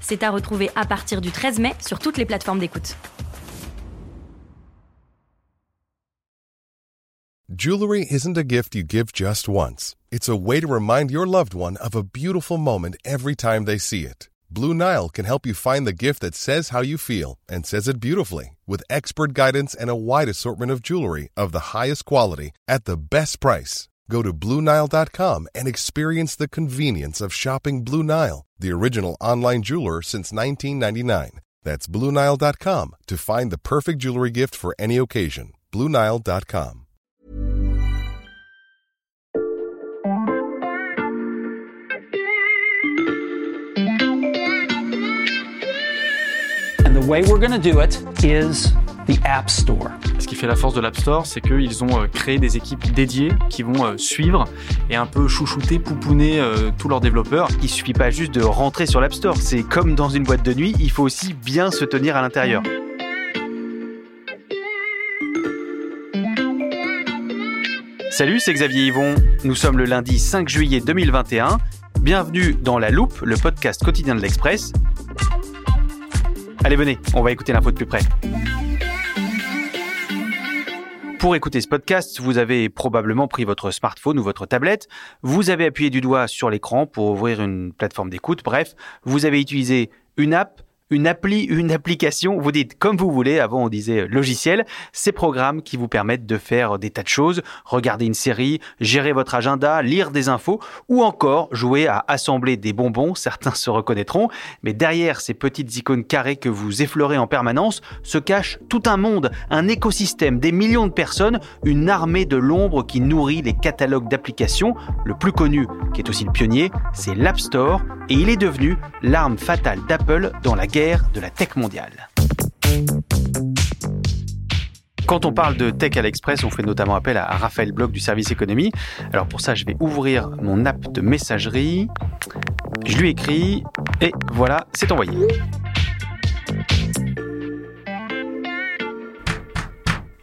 C'est à retrouver à partir du 13 mai sur toutes les plateformes d'écoute. Jewelry isn't a gift you give just once. It's a way to remind your loved one of a beautiful moment every time they see it. Blue Nile can help you find the gift that says how you feel and says it beautifully with expert guidance and a wide assortment of jewelry of the highest quality at the best price. Go to BlueNile.com and experience the convenience of shopping Blue Nile, the original online jeweler since 1999. That's BlueNile.com to find the perfect jewelry gift for any occasion. BlueNile.com. And the way we're going to do it is App Store. Ce qui fait la force de l'App Store, c'est qu'ils ont euh, créé des équipes dédiées qui vont euh, suivre et un peu chouchouter, pouponner euh, tous leurs développeurs. Il suffit pas juste de rentrer sur l'App Store, c'est comme dans une boîte de nuit, il faut aussi bien se tenir à l'intérieur. Salut, c'est Xavier Yvon. Nous sommes le lundi 5 juillet 2021. Bienvenue dans La Loupe, le podcast quotidien de l'Express. Allez, venez, on va écouter l'info de plus près. Pour écouter ce podcast, vous avez probablement pris votre smartphone ou votre tablette, vous avez appuyé du doigt sur l'écran pour ouvrir une plateforme d'écoute, bref, vous avez utilisé une app, une appli, une application, vous dites comme vous voulez, avant on disait logiciel, ces programmes qui vous permettent de faire des tas de choses, regarder une série, gérer votre agenda, lire des infos ou encore jouer à assembler des bonbons, certains se reconnaîtront, mais derrière ces petites icônes carrées que vous effleurez en permanence se cache tout un monde, un écosystème, des millions de personnes, une armée de l'ombre qui nourrit les catalogues d'applications. Le plus connu, qui est aussi le pionnier, c'est l'App Store. Et il est devenu l'arme fatale d'Apple dans la guerre de la tech mondiale. Quand on parle de tech à l'Express, on fait notamment appel à Raphaël Bloch du service économie. Alors pour ça, je vais ouvrir mon app de messagerie. Je lui écris et voilà, c'est envoyé.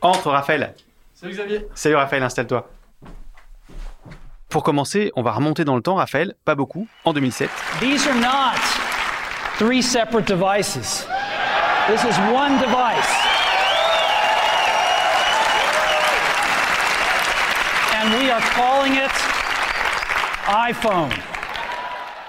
Entre Raphaël. Salut Xavier. Salut Raphaël, installe-toi. Pour commencer, on va remonter dans le temps, Raphaël, pas beaucoup, en 2007. These are not three separate devices. This is one device. And we are calling it iPhone.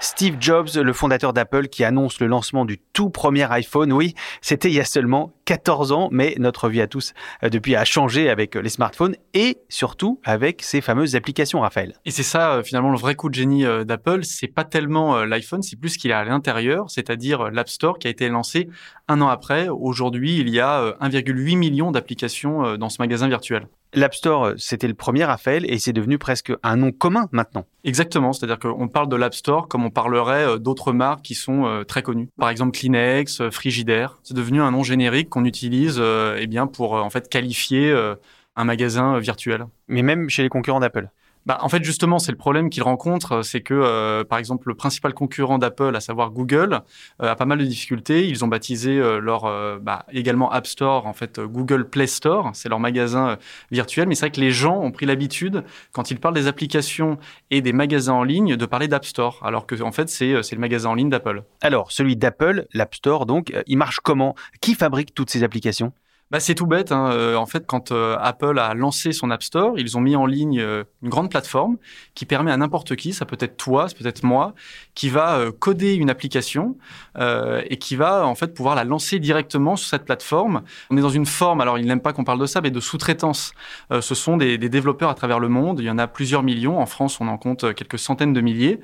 Steve Jobs, le fondateur d'Apple, qui annonce le lancement du tout premier iPhone. Oui, c'était il y a seulement 14 ans, mais notre vie à tous euh, depuis a changé avec euh, les smartphones et surtout avec ces fameuses applications, Raphaël. Et c'est ça euh, finalement le vrai coup de génie d'Apple, c'est pas tellement l'iPhone, c'est plus ce qu'il a à l'intérieur, c'est-à-dire l'App Store qui a été lancé un an après. Aujourd'hui, il y a euh, 1,8 million d'applications dans ce magasin virtuel. L'App Store, c'était le premier, Raphaël, et c'est devenu presque un nom commun maintenant. Exactement, c'est-à-dire qu'on parle de l'App Store comme on parlerait d'autres marques qui sont très connues. Par exemple Kleenex, Frigidaire. C'est devenu un nom générique qu'on utilise euh, eh bien pour euh, en fait qualifier euh, un magasin virtuel. Mais même chez les concurrents d'Apple. Bah, en fait, justement, c'est le problème qu'ils rencontrent, c'est que, euh, par exemple, le principal concurrent d'Apple, à savoir Google, euh, a pas mal de difficultés. Ils ont baptisé euh, leur euh, bah, également App Store, en fait, euh, Google Play Store. C'est leur magasin euh, virtuel. Mais c'est vrai que les gens ont pris l'habitude, quand ils parlent des applications et des magasins en ligne, de parler d'App Store, alors que, en fait, c'est euh, le magasin en ligne d'Apple. Alors, celui d'Apple, l'App Store, donc, euh, il marche comment? Qui fabrique toutes ces applications? Bah, c'est tout bête. Hein. Euh, en fait, quand euh, Apple a lancé son App Store, ils ont mis en ligne euh, une grande plateforme qui permet à n'importe qui, ça peut être toi, ça peut être moi, qui va coder une application euh, et qui va en fait pouvoir la lancer directement sur cette plateforme. On est dans une forme, alors ils n'aiment pas qu'on parle de ça, mais de sous-traitance. Euh, ce sont des, des développeurs à travers le monde. Il y en a plusieurs millions. En France, on en compte quelques centaines de milliers.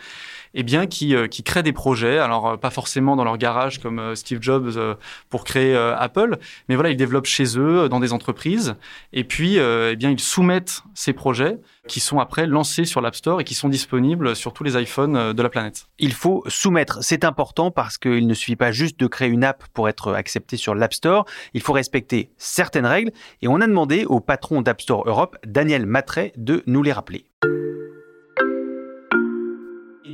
Eh bien, qui, qui créent des projets. Alors, pas forcément dans leur garage comme Steve Jobs pour créer Apple, mais voilà, ils développent chez eux, dans des entreprises, et puis, eh bien, ils soumettent ces projets qui sont après lancés sur l'App Store et qui sont disponibles sur tous les iPhones de la planète. Il faut soumettre, c'est important parce qu'il ne suffit pas juste de créer une app pour être accepté sur l'App Store, il faut respecter certaines règles et on a demandé au patron d'App Store Europe, Daniel Matray, de nous les rappeler.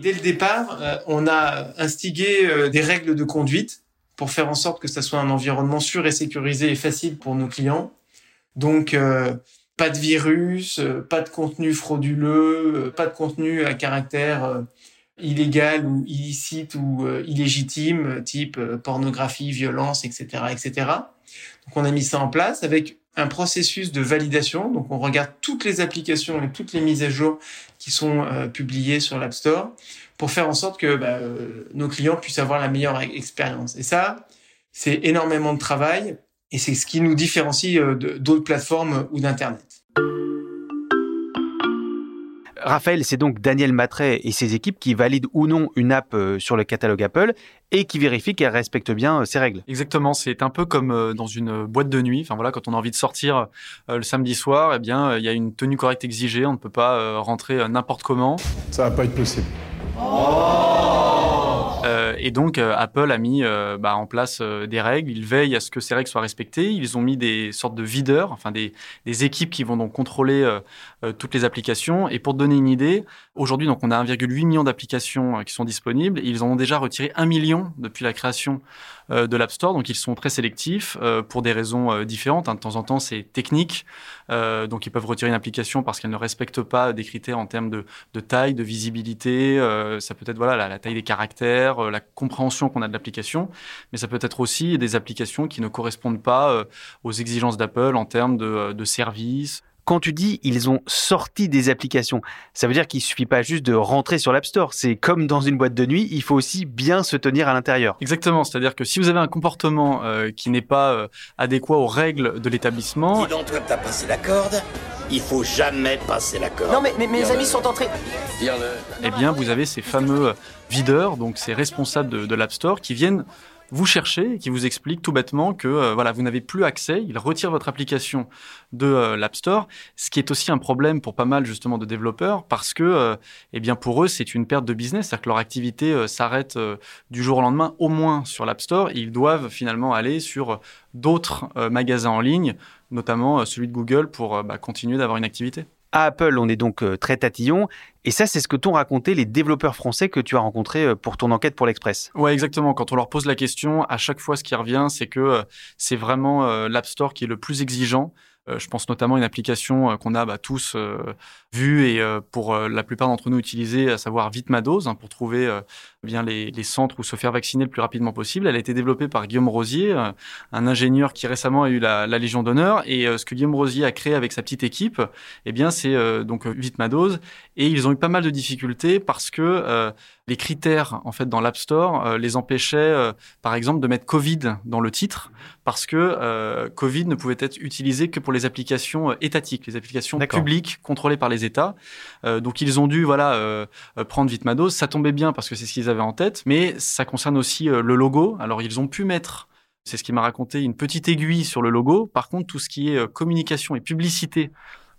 Dès le départ, euh, on a instigé euh, des règles de conduite pour faire en sorte que ça soit un environnement sûr et sécurisé et facile pour nos clients. Donc, euh, pas de virus, pas de contenu frauduleux, pas de contenu à caractère illégal ou illicite ou illégitime, type pornographie, violence, etc., etc. Donc, on a mis ça en place avec un processus de validation. Donc, on regarde toutes les applications et toutes les mises à jour qui sont euh, publiées sur l'App Store pour faire en sorte que bah, euh, nos clients puissent avoir la meilleure expérience. Et ça, c'est énormément de travail et c'est ce qui nous différencie euh, d'autres plateformes ou d'Internet. Raphaël, c'est donc Daniel Matray et ses équipes qui valident ou non une app euh, sur le catalogue Apple et qui vérifient qu'elle respecte bien ses euh, règles. Exactement, c'est un peu comme euh, dans une boîte de nuit. Enfin voilà, quand on a envie de sortir le samedi soir, eh bien il y a une tenue correcte exigée, on ne peut pas rentrer n'importe comment. Ça va pas être possible. Euh, et donc euh, Apple a mis euh, bah, en place des règles. Ils veillent à ce que ces règles soient respectées. Ils ont mis des sortes de videurs, enfin des, équipes qui vont donc contrôler toutes les applications. Et pour te donner une idée, aujourd'hui donc on a 1,8 million d'applications qui sont disponibles. ils en ont déjà retiré 1 million depuis la création de l'App Store. Donc ils sont très sélectifs pour des raisons différentes. Hein. De temps en temps c'est technique. donc ils peuvent retirer une application parce qu'elle ne respecte pas des critères en termes de, de taille, de visibilité. ça peut être voilà la, la taille des caractères, la compréhension qu'on a de l'application, mais ça peut être aussi des applications qui ne correspondent pas euh, aux exigences d'Apple en termes de, euh, de services. Quand tu dis ils ont sorti des applications, ça veut dire qu'il suffit pas juste de rentrer sur l'App Store. C'est comme dans une boîte de nuit, il faut aussi bien se tenir à l'intérieur. Exactement, c'est-à-dire que si vous avez un comportement euh, qui n'est pas adéquat aux règles de l'établissement. Dis donc, toi, t'as passé la corde il faut jamais passer la corde. Non, mais, mes amis sont entrés. Eh bien, vous avez ces fameux videurs, donc ces responsables de, de l'App Store, qui viennent vous chercher et qui vous expliquent tout bêtement que euh, voilà, vous n'avez plus accès, ils retirent votre application de euh, l'App Store, ce qui est aussi un problème pour pas mal justement de développeurs parce que euh, eh bien pour eux, c'est une perte de business, c'est-à-dire que leur activité s'arrête du jour au lendemain au moins sur l'App Store. Et ils doivent finalement aller sur d'autres magasins en ligne, notamment celui de Google pour bah, continuer d'avoir une activité. À Apple, on est donc euh, très tatillon. Et ça, c'est ce que t'ont raconté les développeurs français que tu as rencontrés euh, pour ton enquête pour l'Express. Ouais, exactement. Quand on leur pose la question, à chaque fois, ce qui revient, c'est que euh, c'est vraiment l'App Store qui est le plus exigeant. Je pense notamment à une application qu'on a bah, tous vue et pour la plupart d'entre nous utilisée, à savoir Vite hein, pour trouver bien les, centres où se faire vacciner le plus rapidement possible. Elle a été développée par Guillaume Rosier, euh, un ingénieur qui récemment a eu la, Légion d'honneur. Et euh, ce que Guillaume Rosier a créé avec sa petite équipe, eh bien, c'est euh, donc vite. Et ils ont eu pas mal de difficultés parce que les critères en fait dans l'App Store les empêchaient, par exemple, de mettre Covid dans le titre parce que Covid ne pouvait être utilisé que pour les applications étatiques, les applications publiques contrôlées par les États. donc ils ont dû voilà prendre vite ma dose. Ça tombait bien parce que c'est ce qu'ils avaient en tête, mais ça concerne aussi euh, le logo. Alors ils ont pu mettre, c'est ce qui m'a raconté, une petite aiguille sur le logo. Par contre, tout ce qui est euh, communication et publicité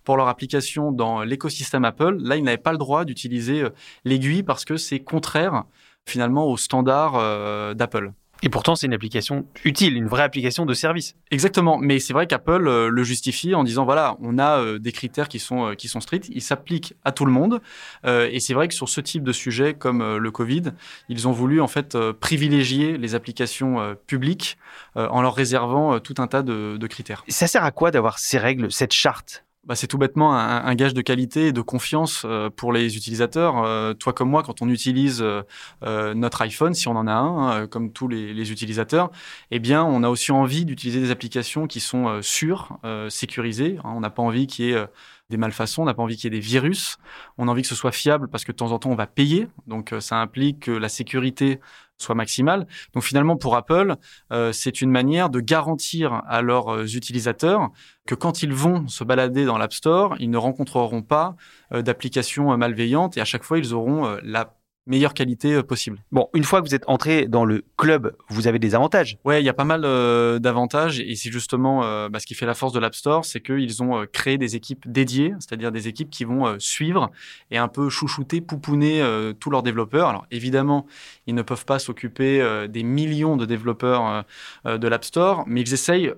pour leur application dans l'écosystème Apple, là, ils n'avaient pas le droit d'utiliser euh, l'aiguille parce que c'est contraire finalement aux standards d'Apple. Et pourtant, c'est une application utile, une vraie application de service. Exactement. Mais c'est vrai qu'Apple euh, le justifie en disant voilà, on a euh, des critères qui sont euh, qui sont stricts, ils s'appliquent à tout le monde. et c'est vrai que sur ce type de sujet comme le Covid, ils ont voulu en fait privilégier les applications publiques en leur réservant tout un tas de, de critères. Ça sert à quoi d'avoir ces règles, cette charte? Bah, c'est tout bêtement un, gage de qualité et de confiance euh, pour les utilisateurs. Euh, toi comme moi, quand on utilise euh, notre iPhone, si on en a un, hein, comme tous les, les, utilisateurs, eh bien, on a aussi envie d'utiliser des applications qui sont sûres, sécurisées. Hein. on n'a pas envie qu'il y ait des malfaçons, on n'a pas envie qu'il y ait des virus. On a envie que ce soit fiable parce que de temps en temps, on va payer. Donc, ça implique que la sécurité soit maximale. Donc finalement, pour Apple, euh, c'est une manière de garantir à leurs euh, utilisateurs que quand ils vont se balader dans l'App Store, ils ne rencontreront pas euh, d'applications malveillantes et à chaque fois, ils auront la meilleure qualité euh, possible. Bon, une fois que vous êtes entré dans le club, vous avez des avantages. Ouais, il y a pas mal euh, d'avantages et c'est justement euh, bah, ce qui fait la force de l'App Store, c'est qu'ils ont euh, créé des équipes dédiées, c'est-à-dire des équipes qui vont suivre et un peu chouchouter, pouponner tous leurs développeurs. Alors évidemment, ils ne peuvent pas s'occuper des millions de développeurs de l'App Store, mais ils essayent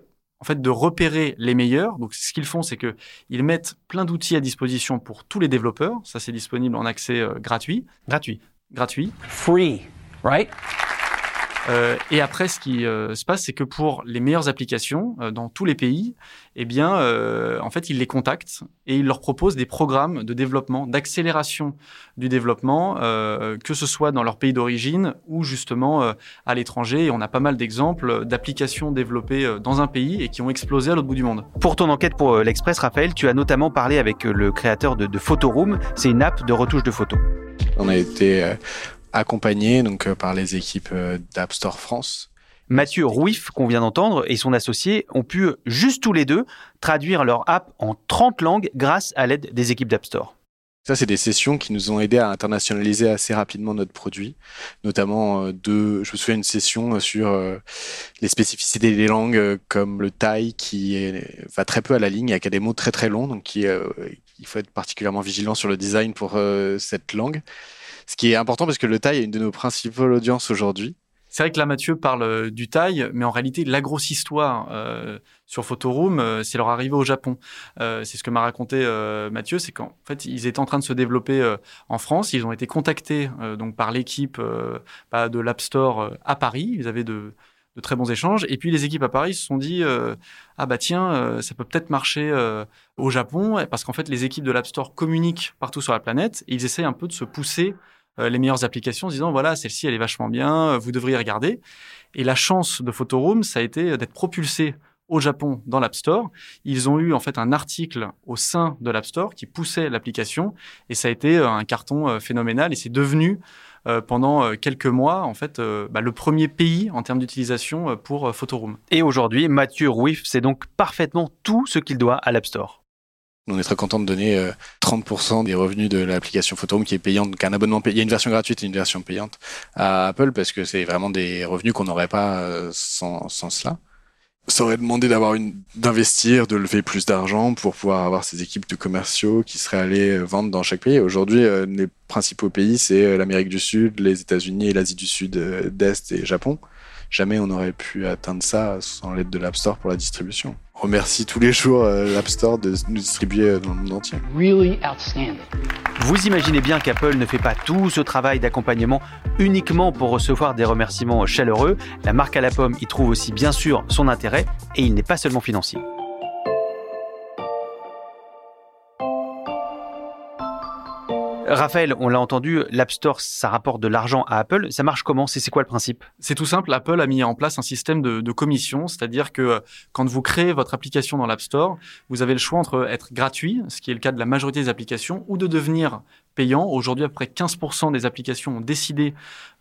en fait de repérer les meilleurs. Donc ce qu'ils font, c'est que ils mettent plein d'outils à disposition pour tous les développeurs. Ça, c'est disponible en accès euh, gratuit. Gratuit. Gratuit. Free, right? Euh, et après, ce qui euh, se passe, c'est que pour les meilleures applications euh, dans tous les pays, eh bien, en fait, ils les contactent et ils leur proposent des programmes de développement, d'accélération du développement, que ce soit dans leur pays d'origine ou justement à l'étranger. Et on a pas mal d'exemples d'applications développées dans un pays et qui ont explosé à l'autre bout du monde. Pour ton enquête pour l'Express, Raphaël, tu as notamment parlé avec le créateur de, de Photoroom. C'est une app de retouche de photos. On a été euh, accompagné donc euh, par les équipes euh, d'App Store France. Mathieu Rouif, qu'on vient d'entendre, et son associé ont pu, juste tous les deux, traduire leur app en 30 langues grâce à l'aide des équipes d'App Store. Ça, c'est des sessions qui nous ont aidé à internationaliser assez rapidement notre produit, notamment de, je me souviens une session sur les spécificités des langues comme le thaï qui est, va très peu à la ligne et qui a des mots très très longs, donc qui, il faut être particulièrement vigilant sur le design pour euh, cette langue. Ce qui est important parce que le thaï est une de nos principales audiences aujourd'hui. C'est vrai que là, Mathieu parle euh, du taille, mais en réalité, la grosse histoire euh, sur Photoroom, c'est leur arrivée au Japon. C'est ce que m'a raconté Mathieu, c'est qu'en fait, ils étaient en train de se développer en France. Ils ont été contactés donc par l'équipe bah, de l'App Store à Paris. Ils avaient de, de très bons échanges. Et puis les équipes à Paris se sont dit euh, ah bah tiens, euh, ça peut peut-être marcher euh, au Japon, parce qu'en fait, les équipes de l'App Store communiquent partout sur la planète et ils essayent un peu de se pousser euh, les meilleures applications en disant voilà celle-ci elle est vachement bien euh, vous devriez regarder et la chance de Photoroom ça a été d'être propulsé au Japon dans l'App Store ils ont eu en fait un article au sein de l'App Store qui poussait l'application et ça a été euh, un carton euh, phénoménal et c'est devenu euh, pendant euh, quelques mois en fait euh, bah, le premier pays en termes d'utilisation pour Photoroom Et aujourd'hui, Mathieu Rouif sait donc parfaitement tout ce qu'il doit à l'App Store. On est très content de donner euh, 30% des revenus de l'application Photoroom qui est payante, donc un abonnement payant. Il y a une version gratuite et une version payante à Apple parce que c'est vraiment des revenus qu'on n'aurait pas sans, sans cela. Ça aurait demandé d'avoir d'investir, de lever plus d'argent pour pouvoir avoir ces équipes de commerciaux qui seraient allés euh, vendre dans chaque pays. Aujourd'hui, euh, les principaux pays, c'est euh, l'Amérique du Sud, les États-Unis l'Asie du Sud, d'Est et Japon. Jamais on n'aurait pu atteindre ça sans l'aide de l'App Store pour la distribution. On remercie tous les jours euh, l'App Store de nous distribuer euh, dans le monde entier. Really outstanding. Vous imaginez bien qu'Apple ne fait pas tout ce travail d'accompagnement uniquement pour recevoir des remerciements chaleureux. La marque à la pomme y trouve aussi bien sûr son intérêt et il n'est pas seulement financier. Raphaël, on l'a entendu, l'App Store, ça rapporte de l'argent à Apple. Ça marche comment? C'est quoi le principe? C'est tout simple, Apple a mis en place un système de, de commission, c'est-à-dire que euh, quand vous créez votre application dans l'App Store, vous avez le choix entre être gratuit, ce qui est le cas de la majorité des applications, ou de devenir payant. Aujourd'hui, à peu près 15% des applications ont décidé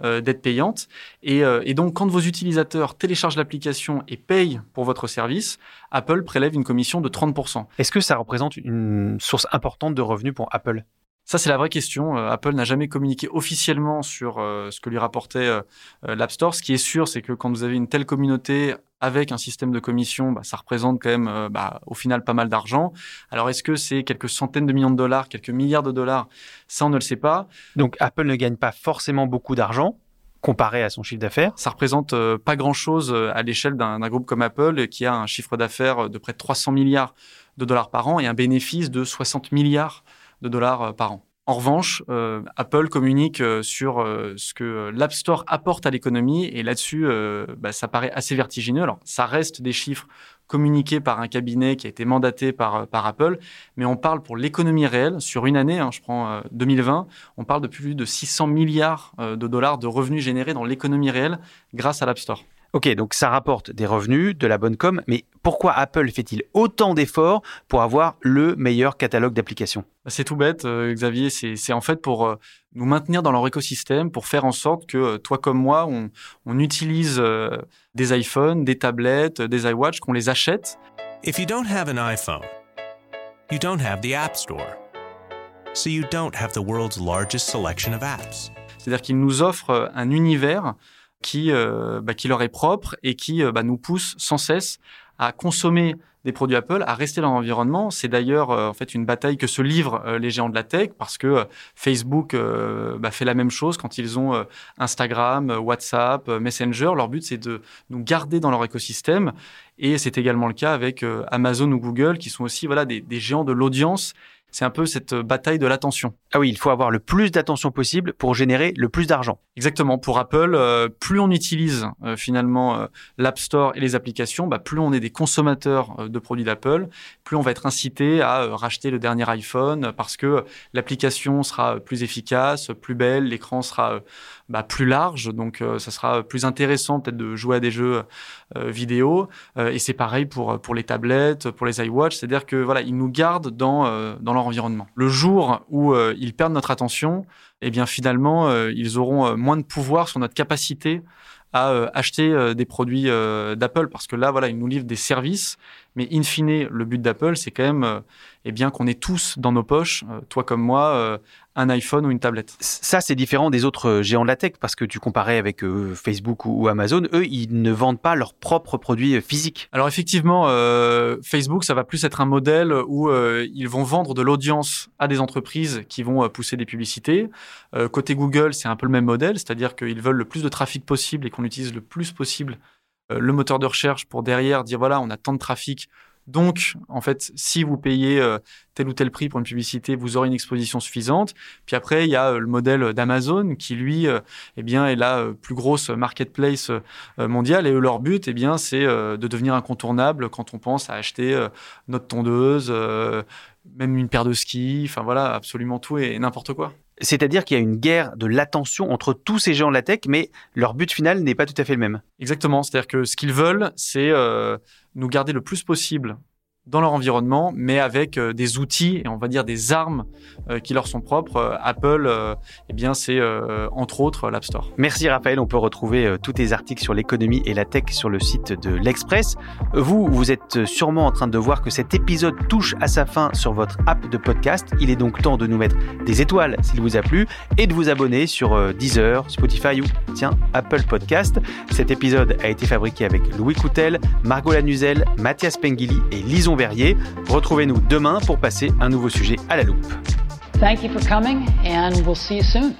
euh, d'être payantes. Et, euh, et donc, quand vos utilisateurs téléchargent l'application et payent pour votre service, Apple prélève une commission de 30%. Est-ce que ça représente une source importante de revenus pour Apple? Ça, c'est la vraie question. Euh, Apple n'a jamais communiqué officiellement sur euh, ce que lui rapportait euh, l'App Store. Ce qui est sûr, c'est que quand vous avez une telle communauté avec un système de commission, bah, ça représente quand même euh, bah, au final pas mal d'argent. Alors, est-ce que c'est quelques centaines de millions de dollars, quelques milliards de dollars? Ça, on ne le sait pas. Donc Apple ne gagne pas forcément beaucoup d'argent comparé à son chiffre d'affaires. Ça représente pas grand-chose à l'échelle d'un groupe comme Apple qui a un chiffre d'affaires de près de 300 milliards de dollars par an et un bénéfice de 60 milliards de dollars euh, par an. En revanche, euh, Apple communique euh, sur ce que l'App Store apporte à l'économie et là-dessus, bah, ça paraît assez vertigineux. Alors, ça reste des chiffres communiqués par un cabinet qui a été mandaté par, Apple, mais on parle pour l'économie réelle, sur une année, hein, je prends euh, 2020, on parle de plus de 600 milliards de dollars de revenus générés dans l'économie réelle grâce à l'App Store. Ok, donc ça rapporte des revenus, de la bonne com, mais pourquoi Apple fait-il autant d'efforts pour avoir le meilleur catalogue d'applications? Bah, C'est tout bête, euh, Xavier. C'est c'est en fait pour euh, nous maintenir dans leur écosystème, pour faire en sorte que euh, toi comme moi, on, on utilise euh, des iPhones, des tablettes, des iWatch, qu'on les achète. If you don't have an iPhone, you don't have the App Store. So you don't have the world's largest selection of apps. C'est-à-dire qu'ils nous offrent un univers qui, bah, qui leur est propre et qui bah, nous pousse sans cesse à consommer des produits Apple à rester dans l'environnement. C'est d'ailleurs euh, en fait une bataille que se livrent euh, les géants de la tech parce que euh, Facebook bah, fait la même chose quand ils ont Instagram, WhatsApp, Messenger. Leur but c'est de nous garder dans leur écosystème et c'est également le cas avec Amazon ou Google qui sont aussi voilà des géants de l'audience c'est un peu cette bataille de l'attention. Ah oui, il faut avoir le plus d'attention possible pour générer le plus d'argent. Exactement. Pour Apple, euh, plus on utilise euh, finalement euh, l'App Store et les applications, bah, plus on est des consommateurs de produits d'Apple, plus on va être incité à racheter le dernier iPhone parce que l'application sera plus efficace, plus belle, l'écran sera bah, plus large, donc ça sera plus intéressant peut-être de jouer à des jeux vidéo. et c'est pareil pour pour les tablettes, pour les iWatch, c'est-à-dire que voilà, ils nous gardent dans dans leur environnement. Le jour où euh, ils perdent notre attention, eh bien finalement, euh, ils auront euh, moins de pouvoir sur notre capacité à acheter des produits d'Apple parce que là, voilà, ils nous livrent des services, mais in fine, le but d'Apple, c'est quand même, eh bien, qu'on ait tous dans nos poches, toi comme moi, un iPhone ou une tablette. Ça, c'est différent des autres euh, géants de la tech parce que tu comparais avec euh, Facebook ou, Amazon. Eux, ils ne vendent pas leurs propres produits euh, physiques. Alors effectivement, Facebook, ça va plus être un modèle où ils vont vendre de l'audience à des entreprises qui vont pousser des publicités. côté Google, c'est un peu le même modèle, c'est-à-dire qu'ils veulent le plus de trafic possible et qu'on utilise le plus possible le moteur de recherche pour derrière dire voilà, on a tant de trafic, donc, en fait, si vous payez euh, tel ou tel prix pour une publicité, vous aurez une exposition suffisante. Puis après, il y a euh, le modèle d'Amazon qui, lui, euh, eh bien, est la plus grosse marketplace mondiale. Et leur but, eh bien, c'est de devenir incontournable quand on pense à acheter notre tondeuse, même une paire de skis. Enfin voilà, absolument tout et n'importe quoi. C'est-à-dire qu'il y a une guerre de l'attention entre tous ces gens de la tech, mais leur but final n'est pas tout à fait le même. Exactement. C'est-à-dire que ce qu'ils veulent, c'est nous garder le plus possible dans leur environnement, mais avec euh, des outils et on va dire des armes euh, qui leur sont propres. Euh, Apple, eh bien, c'est entre autres l'App Store. Merci Raphaël. On peut retrouver tous tes articles sur l'économie et la tech sur le site de l'Express. Vous, vous êtes sûrement en train de voir que cet épisode touche à sa fin sur votre app de podcast. Il est donc temps de nous mettre des étoiles s'il vous a plu et de vous abonner sur Deezer, Spotify ou tiens Apple Podcast. Cet épisode a été fabriqué avec Louis Coutel, Margot Lanuzel, Mathias Pengili et Lison Verrier. Retrouvez-nous demain pour passer un nouveau sujet à la loupe. Thank you for coming and we'll see you soon.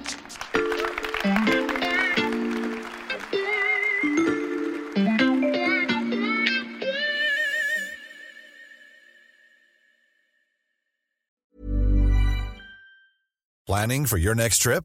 Planning for your next trip?